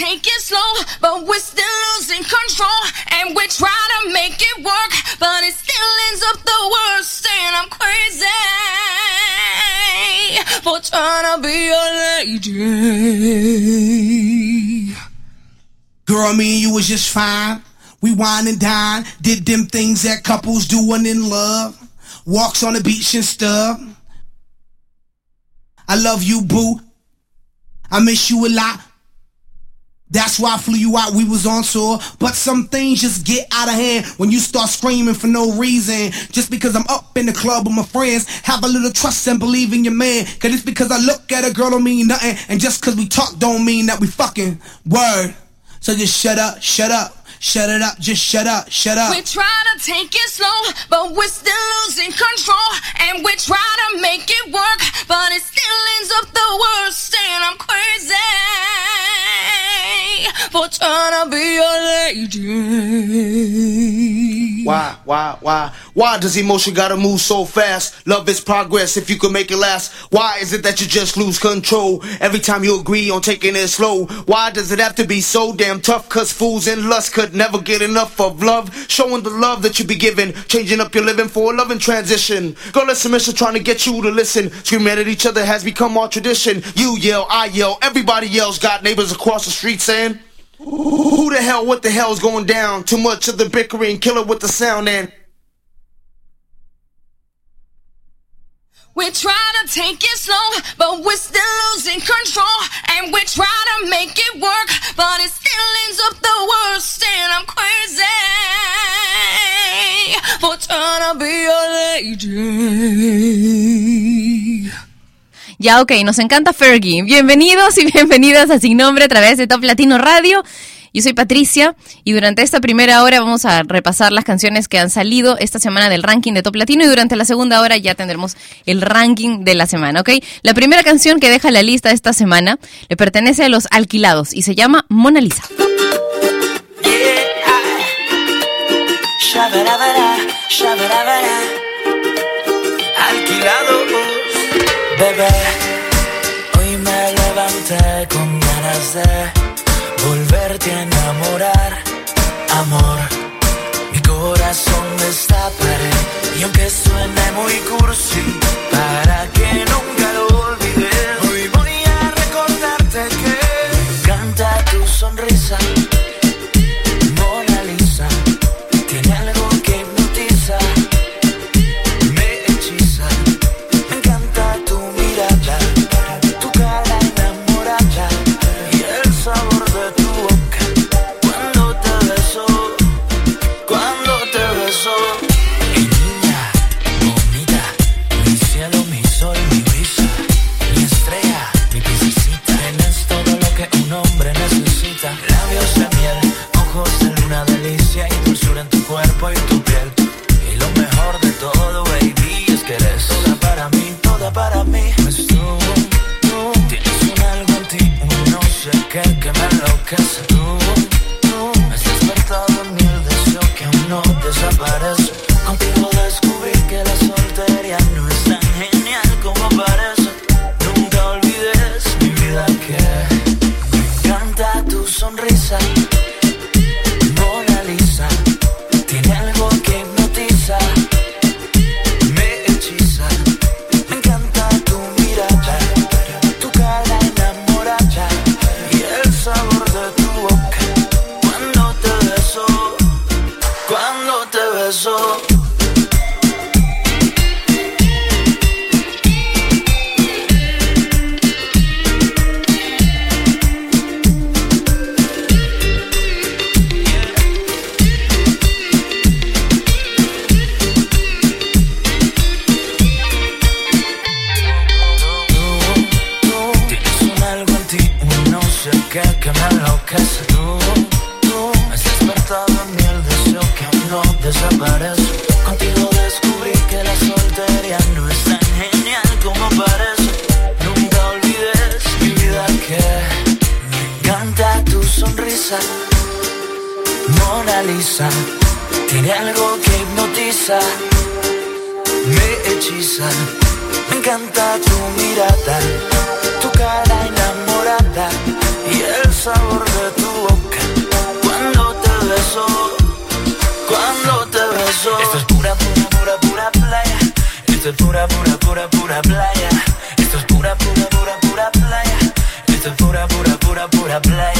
Take it slow, but we're still losing control. And we try to make it work, but it still ends up the worst. And I'm crazy for trying to be a lady. Girl, me and you was just fine. We wine and dine, did them things that couples do when in love. Walks on the beach and stuff. I love you, boo. I miss you a lot. That's why I flew you out, we was on tour. But some things just get out of hand when you start screaming for no reason. Just because I'm up in the club with my friends, have a little trust and believe in your man. Cause it's because I look at a girl don't mean nothing. And just cause we talk don't mean that we fucking word. So just shut up, shut up. Shut it up, just shut up, shut up. We try to take it slow, but we're still losing control. And we try to make it work, but it still ends up the worst. And I'm crazy for trying to be a lady. Why, why, why? Why does emotion gotta move so fast? Love is progress if you can make it last. Why is it that you just lose control every time you agree on taking it slow? Why does it have to be so damn tough? Cause fools and lust could never get enough of love. Showing the love that you be giving, changing up your living for a loving transition. Girl, listen, mister, trying to get you to listen. Screaming at each other has become our tradition. You yell, I yell, everybody yells. Got neighbors across the street saying, Who the hell, what the hell's going down? Too much of the bickering, killer with the sound and. We try to take it slow, but we're still losing control. And we try to make it work, but it still ends up the worst. And I'm crazy for trying to be a lady. Ya, ok, nos encanta Fergie. Bienvenidos y bienvenidas a Sin Nombre a través de Top Latino Radio. Yo soy Patricia y durante esta primera hora vamos a repasar las canciones que han salido esta semana del ranking de Top Latino y durante la segunda hora ya tendremos el ranking de la semana, ¿ok? La primera canción que deja la lista esta semana le pertenece a los alquilados y se llama Mona Lisa. Volverte a enamorar, amor. Mi corazón está pared y aunque suene muy cursi, para mí. have life.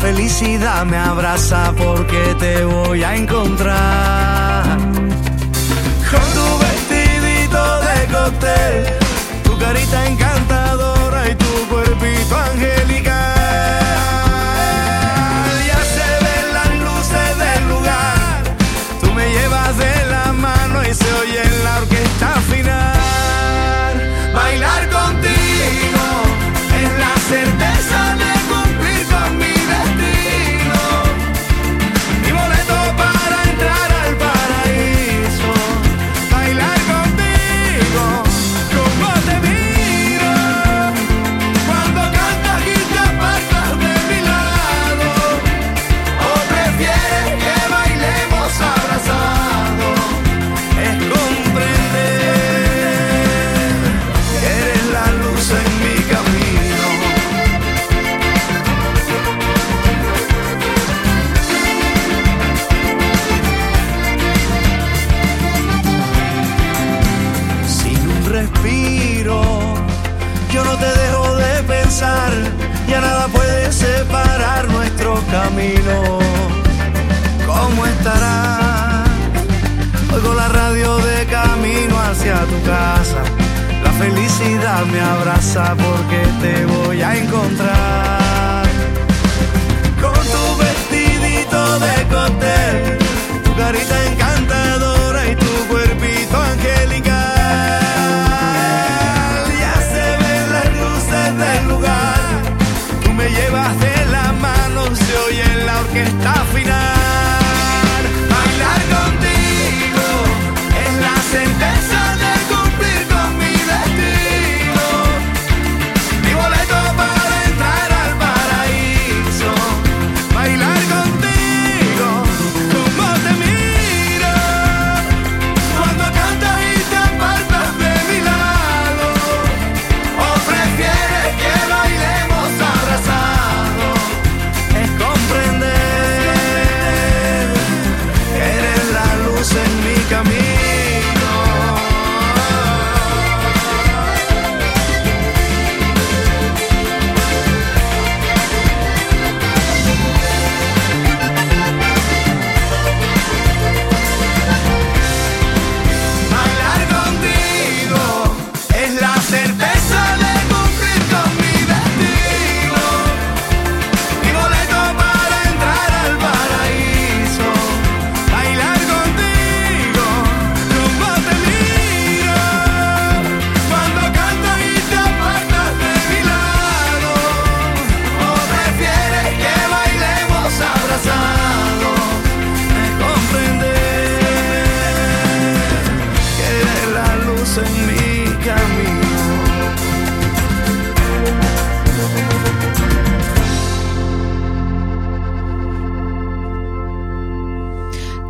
felicidad me abraza porque te voy a encontrar. Con tu vestidito de cóctel, tu carita encantadora y tu cuerpito angelical. Ya se ven las luces del lugar, tú me llevas de la mano y se oye en la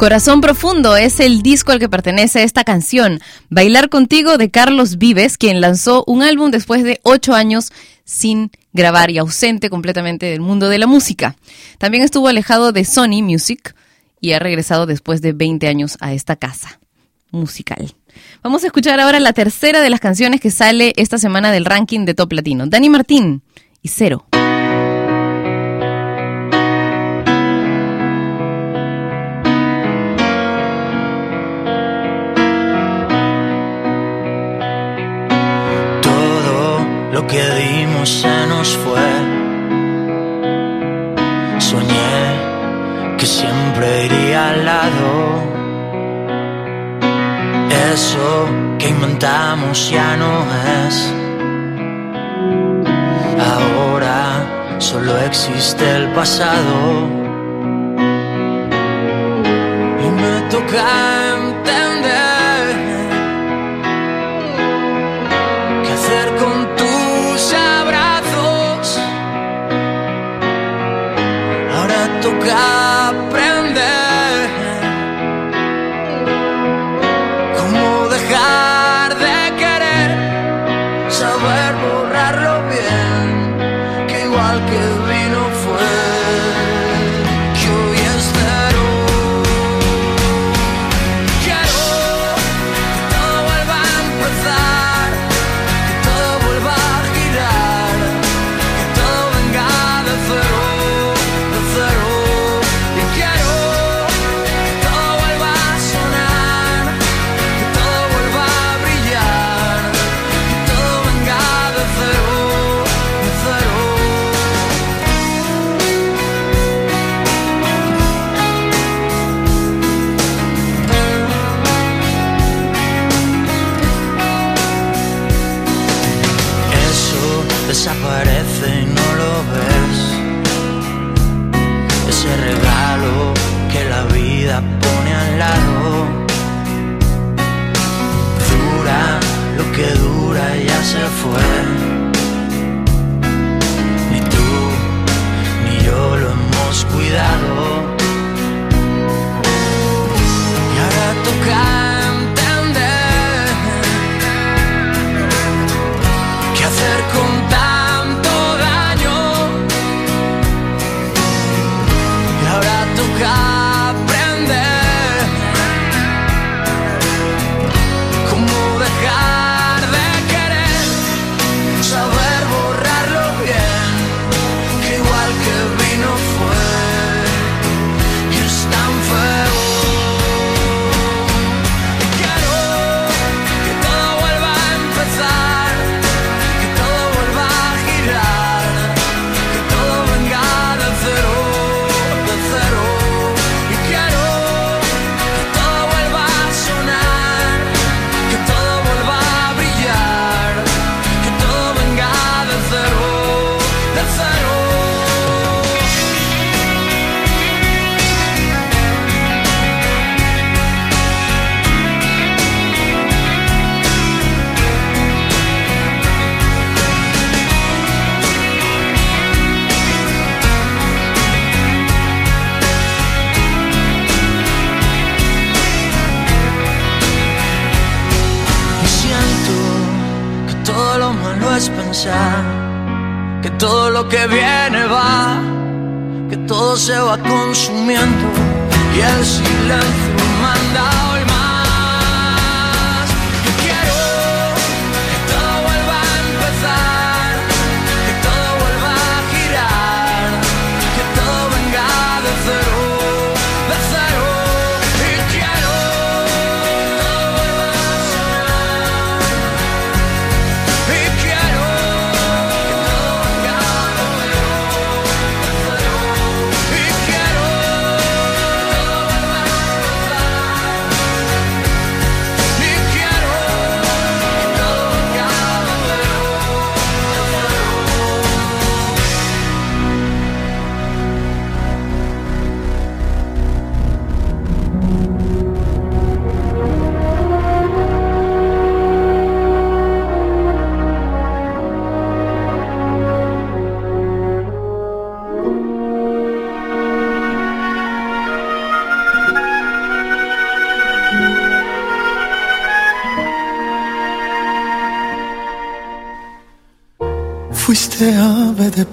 Corazón Profundo es el disco al que pertenece esta canción, Bailar contigo de Carlos Vives, quien lanzó un álbum después de ocho años sin grabar y ausente completamente del mundo de la música. También estuvo alejado de Sony Music y ha regresado después de 20 años a esta casa musical. Vamos a escuchar ahora la tercera de las canciones que sale esta semana del ranking de Top Latino, Dani Martín y Cero. fue. Soñé que siempre iría al lado. Eso que inventamos ya no es. Ahora solo existe el pasado. Y me toca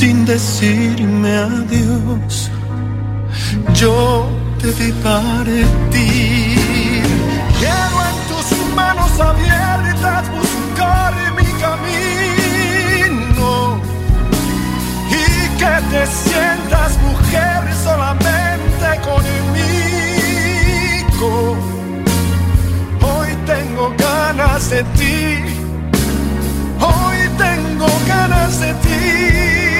sin decirme adiós. Yo te vi partir. Quiero en tus manos abiertas buscar mi camino y que te sientas mujer solamente conmigo. Hoy tengo ganas de ti, hoy tengo ganas de ti.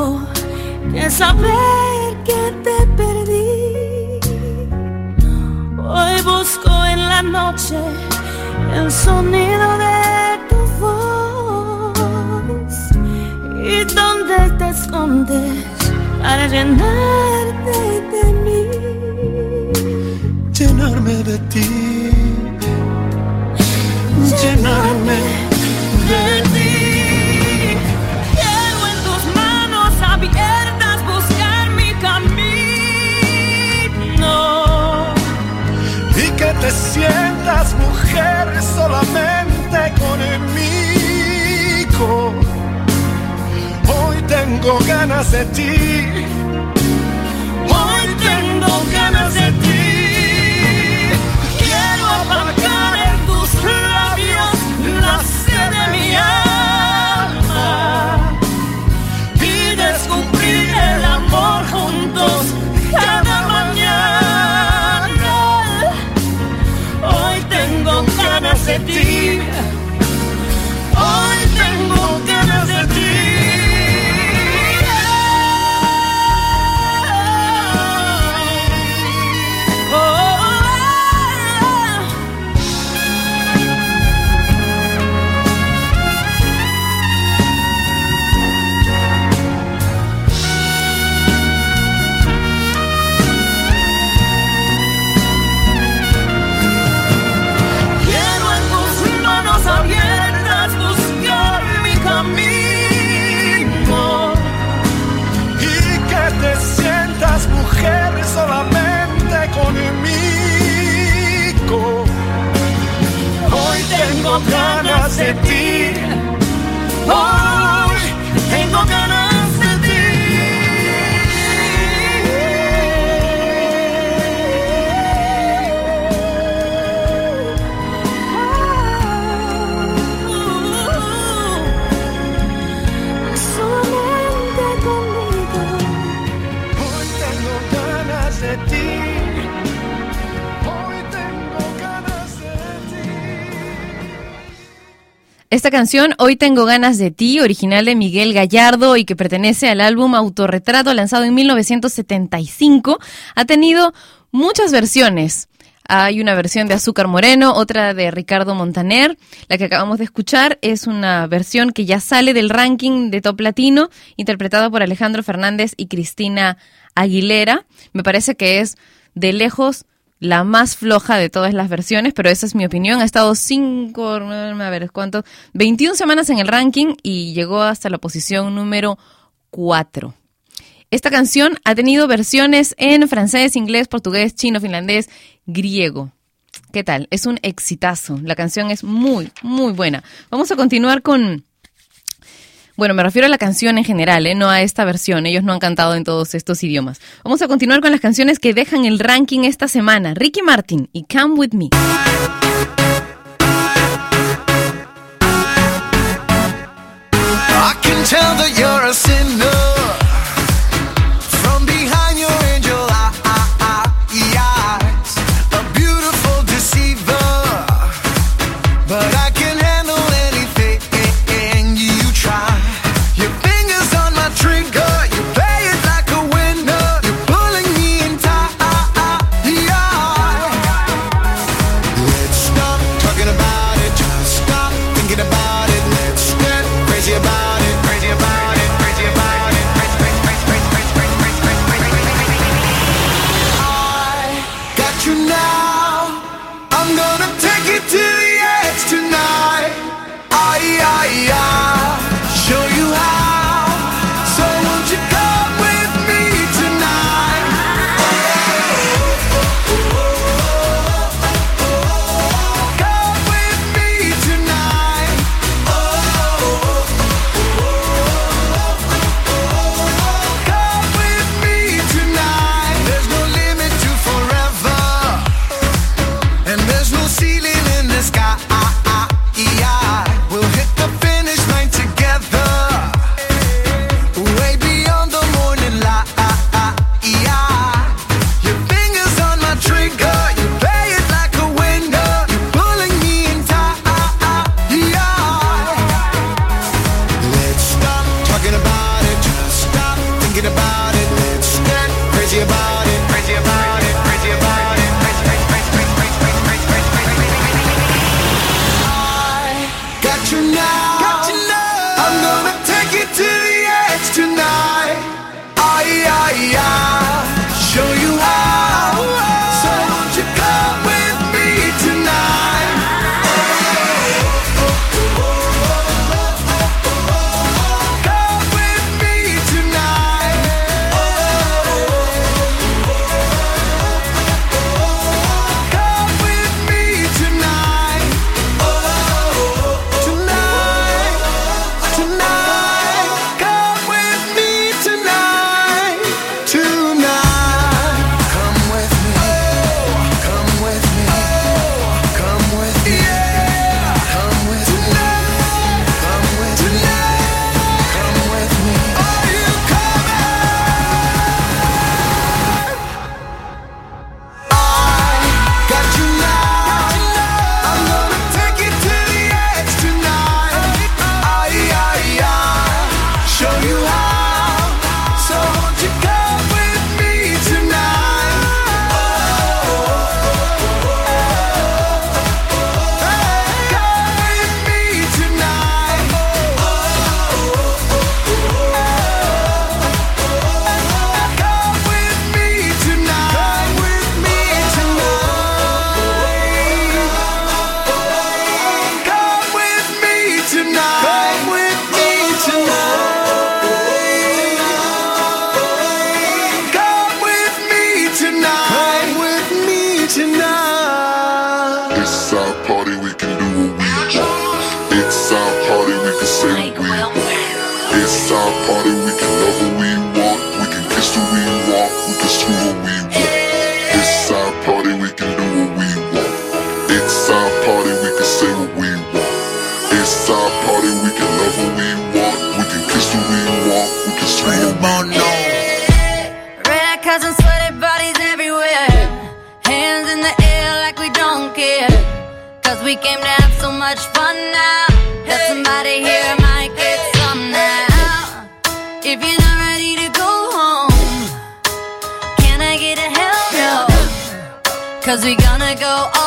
que saber que te perdí. Hoy busco en la noche el sonido de tu voz y dónde te escondes para llenarte de mí. llenarme de ti, llenarme de ti. Sientas mujer solamente conmigo. Hoy tengo ganas de ti, tengo ganas de ti, Hoy Esta canción, Hoy tengo ganas de ti, original de Miguel Gallardo y que pertenece al álbum Autorretrato lanzado en 1975, ha tenido muchas versiones. Hay una versión de Azúcar Moreno, otra de Ricardo Montaner. La que acabamos de escuchar es una versión que ya sale del ranking de Top Latino, interpretada por Alejandro Fernández y Cristina Aguilera. Me parece que es de lejos la más floja de todas las versiones, pero esa es mi opinión. Ha estado cinco, a ver, ¿cuánto? 21 semanas en el ranking y llegó hasta la posición número 4. Esta canción ha tenido versiones en francés, inglés, portugués, chino, finlandés, griego. ¿Qué tal? Es un exitazo. La canción es muy, muy buena. Vamos a continuar con bueno, me refiero a la canción en general, ¿eh? no a esta versión. Ellos no han cantado en todos estos idiomas. Vamos a continuar con las canciones que dejan el ranking esta semana. Ricky Martin y Come With Me. It's our party, we can say what we want. It's our party, we can love who we want. We can kiss who we want. We can scream who we want. Red eyed and sweaty bodies everywhere. Hands in the air like we don't care. Cause we came to have so much fun now. That somebody here might get some now. If you're not ready to go home, can I get a hell no? Cause we gonna go all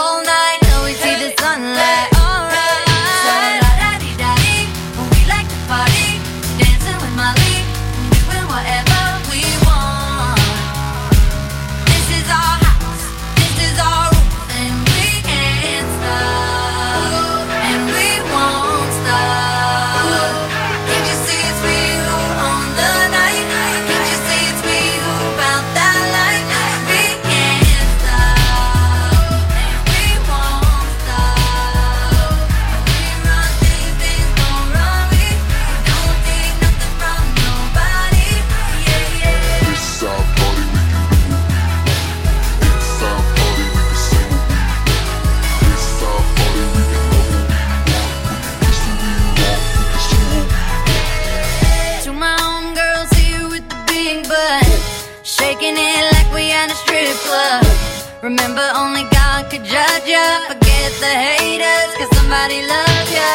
the haters, cause somebody loves ya.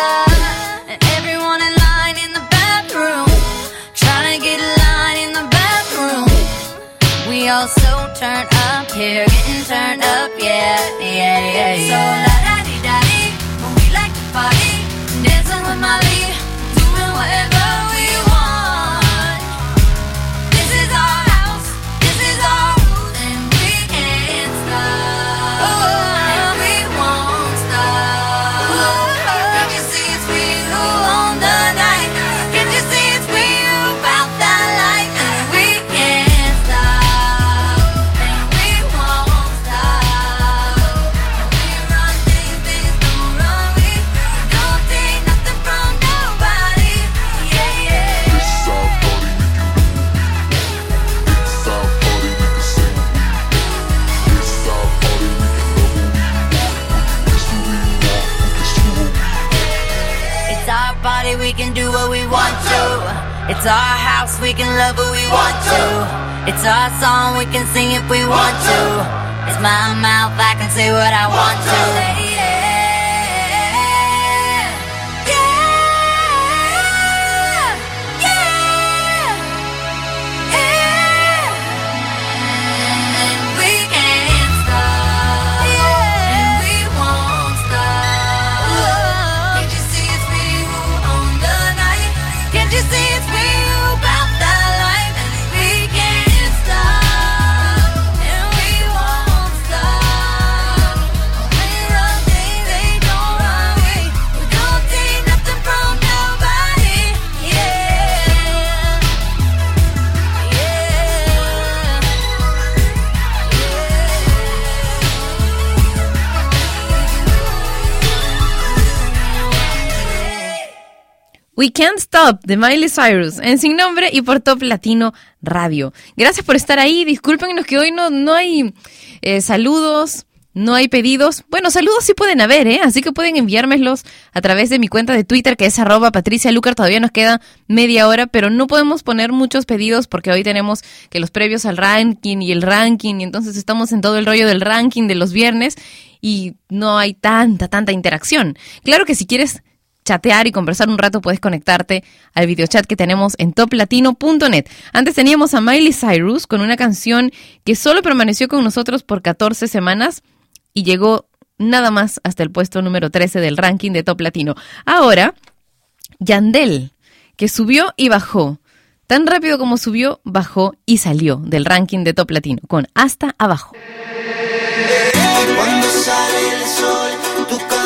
And everyone in line in the bathroom, trying to get a line in the bathroom. We all so turned up here, getting turned up, yeah, yeah, yeah, yeah. So la da dee da dee, we like to party, dancing with my Molly. de Miley Cyrus en Sin Nombre y por Top Latino Radio. Gracias por estar ahí. Discúlpenos que hoy no, no hay eh, saludos. No hay pedidos. Bueno, saludos sí pueden haber, ¿eh? Así que pueden enviármelos a través de mi cuenta de Twitter, que es arroba Patricia Lucar. Todavía nos queda media hora, pero no podemos poner muchos pedidos porque hoy tenemos que los previos al ranking y el ranking, y entonces estamos en todo el rollo del ranking de los viernes y no hay tanta, tanta interacción. Claro que si quieres chatear y conversar un rato, puedes conectarte al videochat que tenemos en toplatino.net. Antes teníamos a Miley Cyrus con una canción que solo permaneció con nosotros por 14 semanas y llegó nada más hasta el puesto número 13 del ranking de Top Latino. Ahora, Yandel, que subió y bajó. Tan rápido como subió, bajó y salió del ranking de Top Latino, con Hasta Abajo. Cuando sale el sol,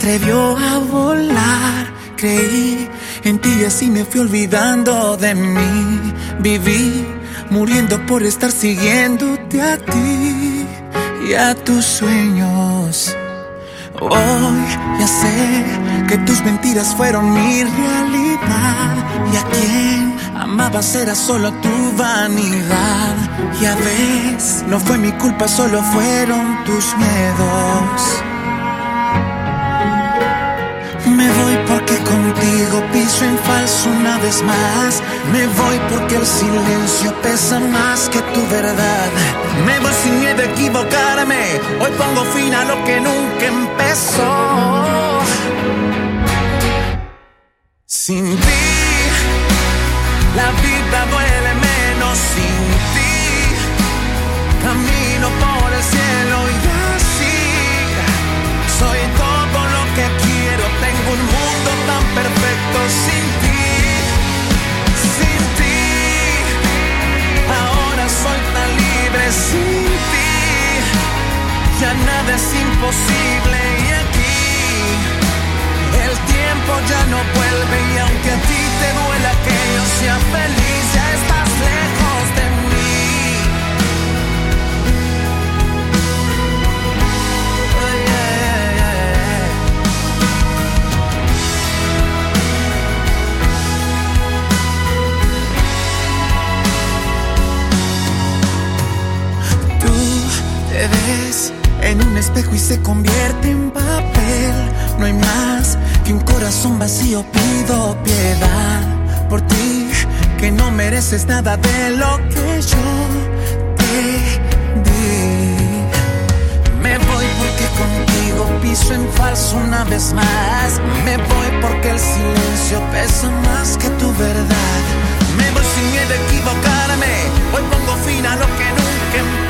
atrevió a volar, creí en ti y así me fui olvidando de mí. Viví muriendo por estar siguiéndote a ti y a tus sueños. Hoy ya sé que tus mentiras fueron mi realidad y a quien amabas era solo tu vanidad. Y a veces no fue mi culpa, solo fueron tus miedos. En falso una vez más. Me voy porque el silencio pesa más que tu verdad. Me voy sin miedo a equivocarme. Hoy pongo fin a lo que nunca empezó. Sin ti, la vida Nada es imposible y aquí el tiempo ya no vuelve y aunque a ti te duela que yo sea feliz, ya estás lejos de mí. Yeah. Tú te ves en un espejo y se convierte en papel. No hay más que un corazón vacío. Pido piedad por ti, que no mereces nada de lo que yo te di. Me voy porque contigo piso en falso una vez más. Me voy porque el silencio pesa más que tu verdad. Me voy sin miedo a equivocarme. Hoy pongo fin a lo que nunca empezó.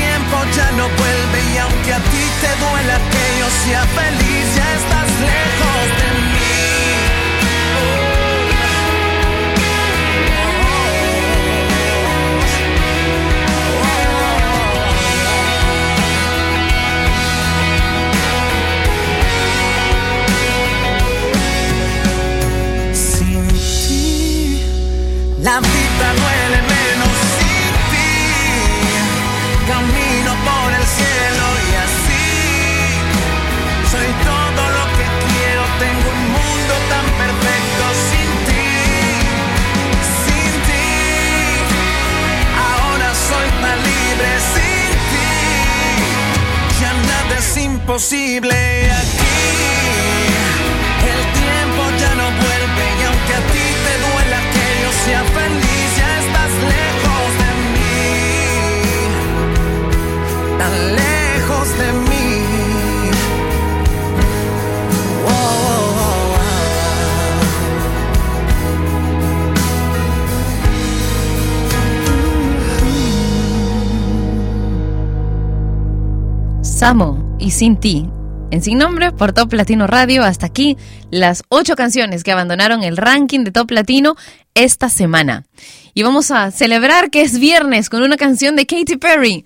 ya no vuelve y aunque a ti te duela que yo sea feliz, ya estás lejos imposible aquí. El tiempo ya no vuelve y aunque a ti te duela que yo sea feliz, ya estás lejos de mí, tan lejos de mí. Oh, Samo y Sin Ti. En Sin Nombre por Top Latino Radio. Hasta aquí las ocho canciones que abandonaron el ranking de Top Latino esta semana. Y vamos a celebrar que es viernes con una canción de Katy Perry.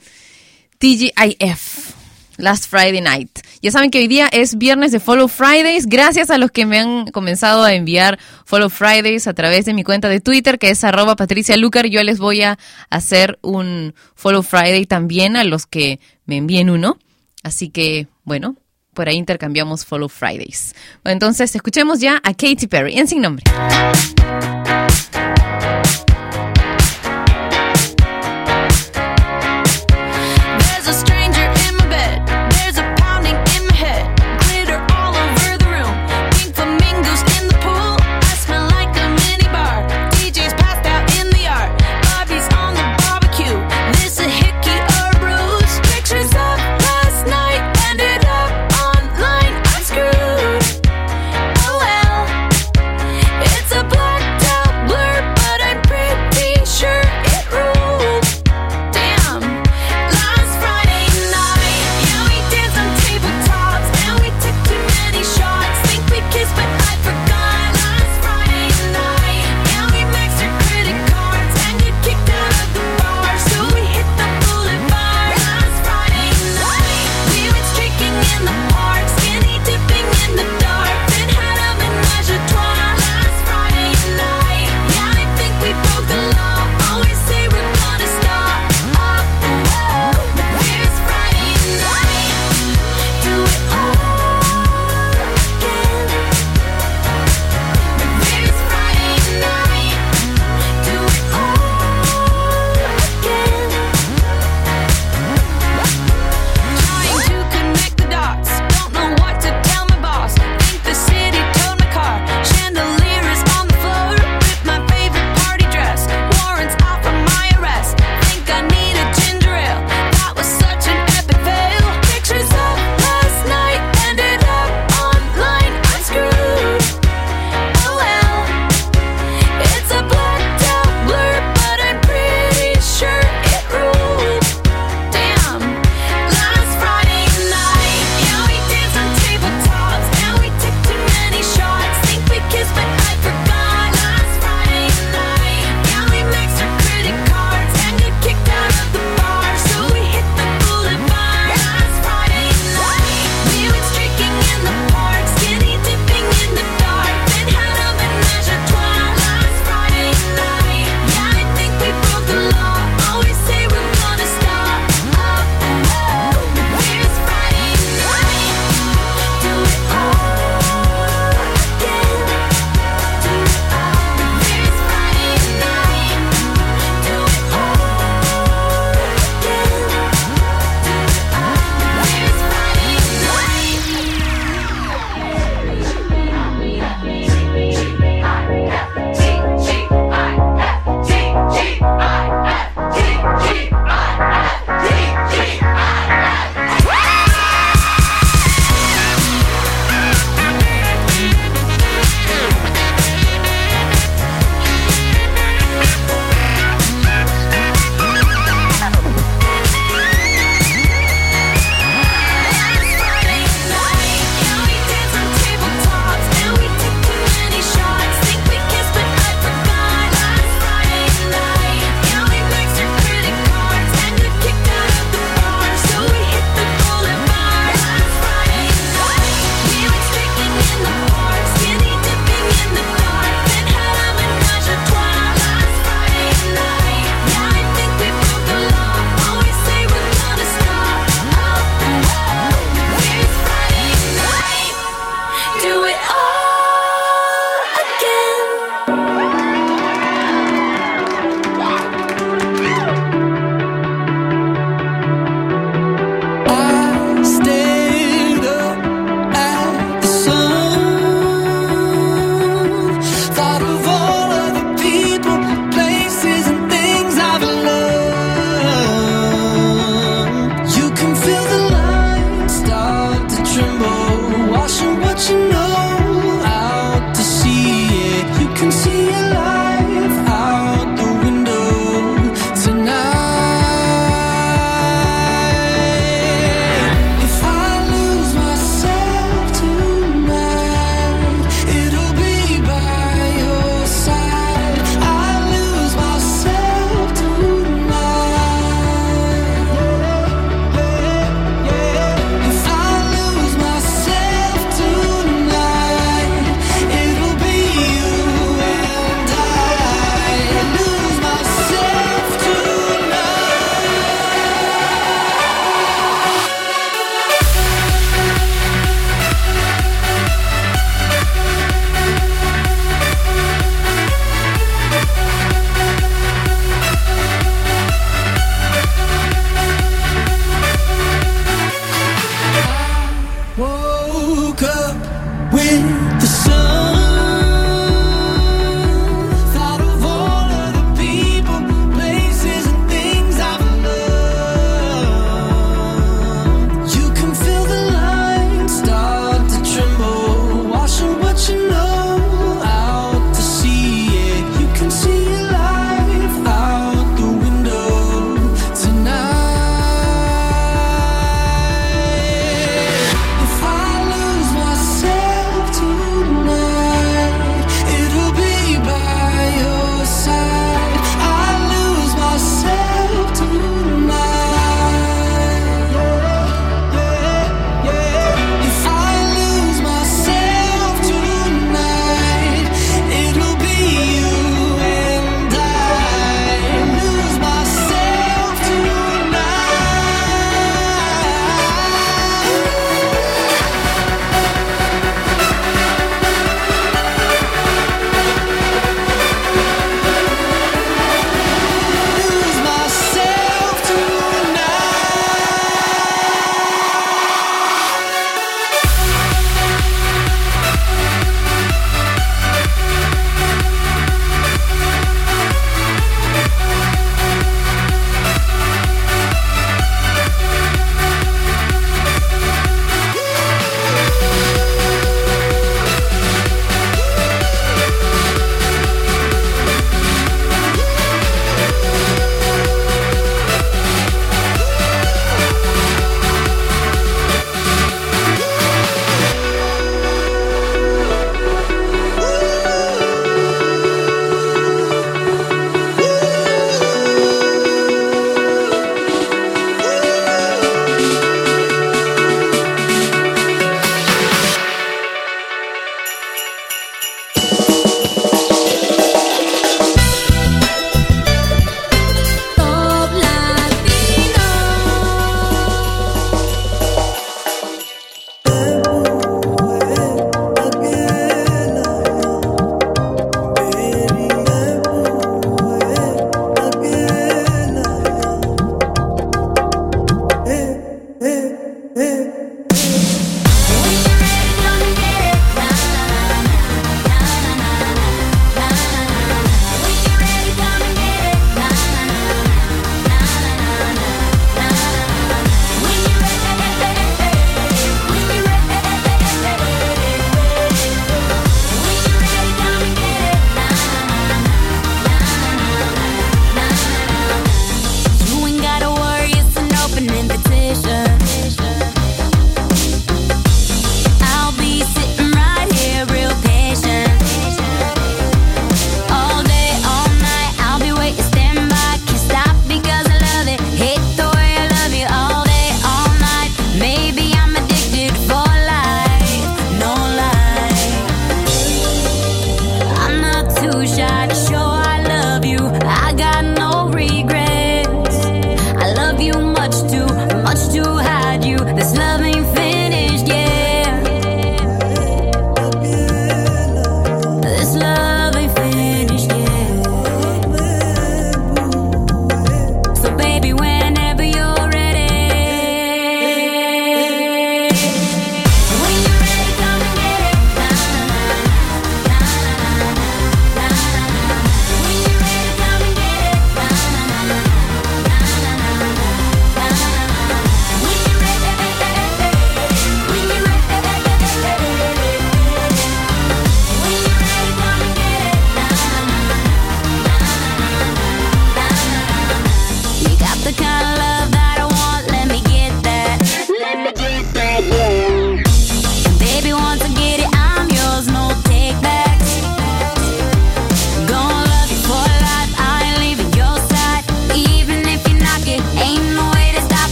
TGIF. Last Friday Night. Ya saben que hoy día es viernes de Follow Fridays. Gracias a los que me han comenzado a enviar Follow Fridays a través de mi cuenta de Twitter, que es arroba Patricia Lucar. Yo les voy a hacer un Follow Friday también a los que me envíen uno. Así que, bueno, por ahí intercambiamos Follow Fridays. Entonces, escuchemos ya a Katy Perry en Sin Nombre.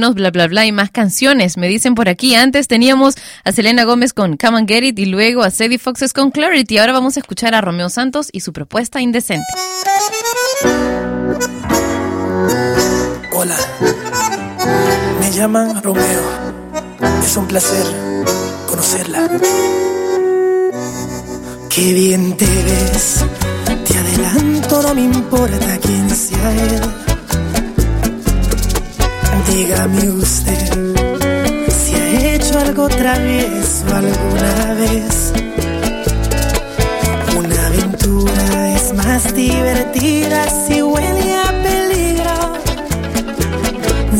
Menos bla bla bla y más canciones. Me dicen por aquí. Antes teníamos a Selena Gómez con Come and Get It y luego a Sadie Foxes con Clarity. Ahora vamos a escuchar a Romeo Santos y su propuesta indecente. Hola, me llaman Romeo. Es un placer conocerla. Qué bien te ves, te adelanto, no me importa quién sea él. Dígame usted si ha hecho algo travieso alguna vez. Una aventura es más divertida si huele a.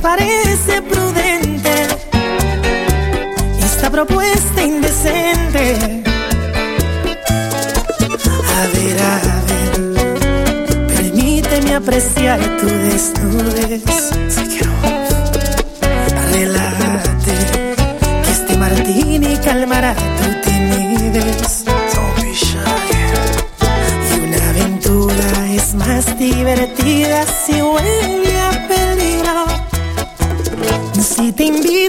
parece prudente esta propuesta indecente. A ver, a ver, permíteme apreciar tu desnudez. Si quiero, relájate, que este martini calmará tu timidez. Y una aventura es más divertida si huele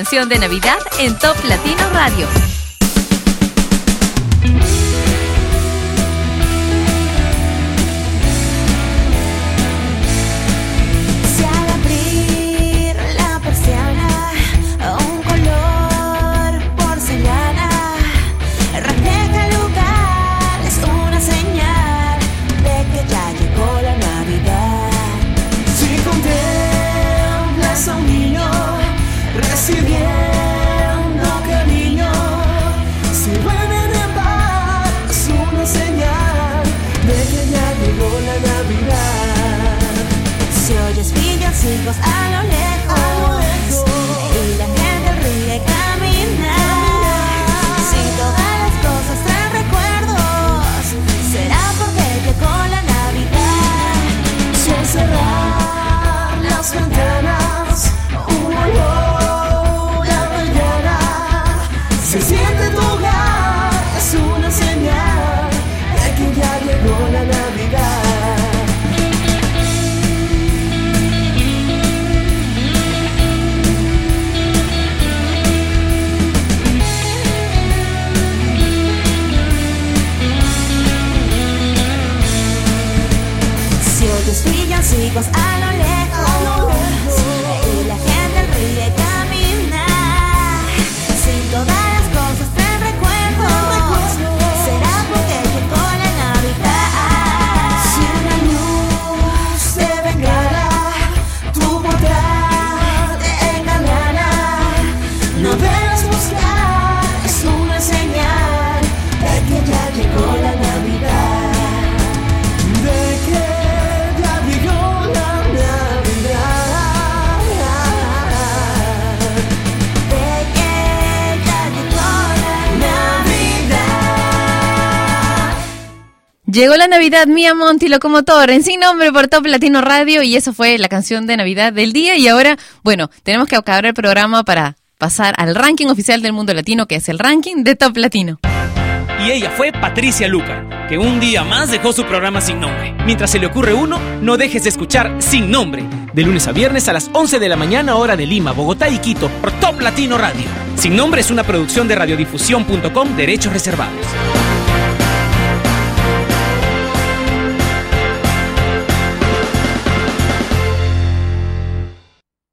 Canción de Navidad en Top Latino Radio. Navidad, Mía Monti, locomotor, en sin nombre por Top Latino Radio y eso fue la canción de Navidad del día y ahora, bueno, tenemos que acabar el programa para pasar al ranking oficial del mundo latino que es el ranking de Top Latino. Y ella fue Patricia Lucar, que un día más dejó su programa sin nombre. Mientras se le ocurre uno, no dejes de escuchar Sin Nombre, de lunes a viernes a las 11 de la mañana hora de Lima, Bogotá y Quito, por Top Latino Radio. Sin Nombre es una producción de radiodifusión.com, derechos reservados.